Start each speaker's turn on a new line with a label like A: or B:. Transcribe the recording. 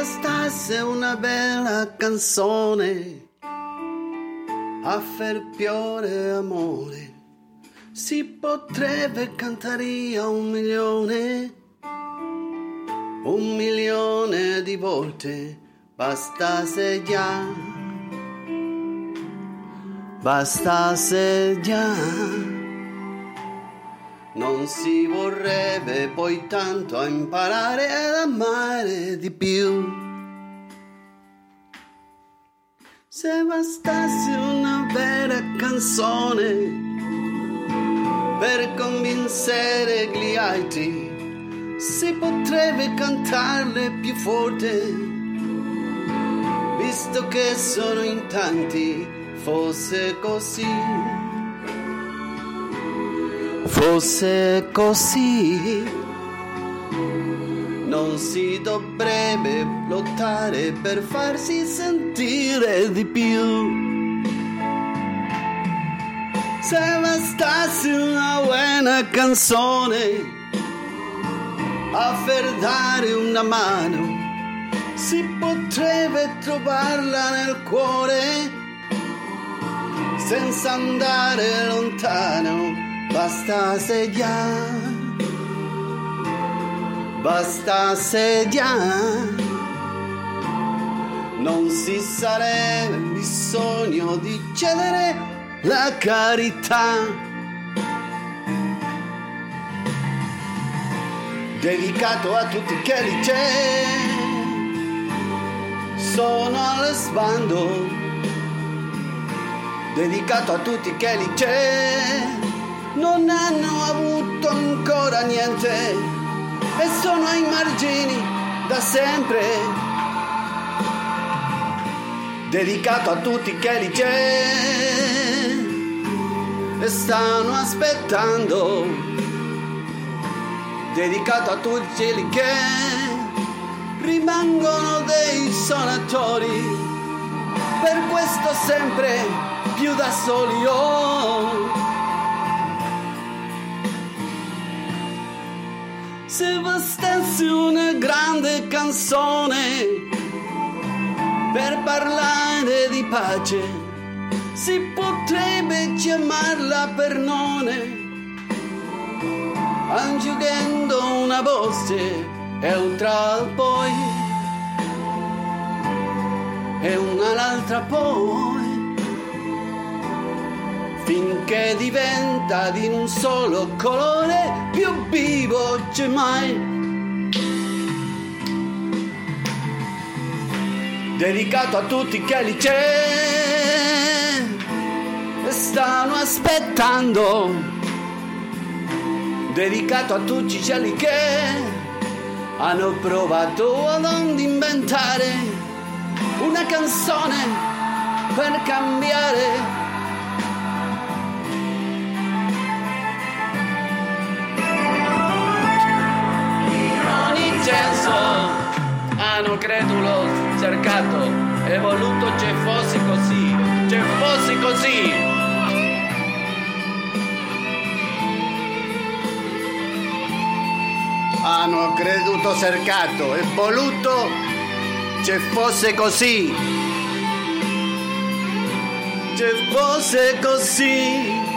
A: bastasse una bella canzone a far piore amore, si potrebbe cantare a un milione, un milione di volte, bastasse già, bastasse già. Non si vorrebbe poi tanto imparare ad amare di più. Se bastasse una vera canzone per convincere gli altri, si potrebbe cantarle più forte, visto che sono in tanti, fosse così fosse così, non si dovrebbe lottare per farsi sentire di più. Se bastasse una buona canzone a far dare una mano, si potrebbe trovarla nel cuore senza andare lontano bastasse già, bastasse già, non si sarebbe bisogno di cedere la carità. Dedicato a tutti che lì c'è, sono allo sbando, dedicato a tutti che lì c'è non hanno avuto ancora niente e sono ai margini da sempre. Dedicato a tutti che li c'è e stanno aspettando. Dedicato a tutti quelli che rimangono dei sonatori. Per questo sempre più da soli. Oh. Se bastasse una grande canzone per parlare di pace, si potrebbe chiamarla Pernone, aggiungendo una voce e un'altra poi, e un'altra poi finché diventa di un solo colore più vivo c'è mai. Dedicato a tutti che li c'è stanno aspettando. Dedicato a tutti quelli che hanno provato ad inventare una canzone per cambiare credulo cercato e voluto che fosse così che fosse così. Hanno creduto cercato e voluto che fosse così. Che fosse così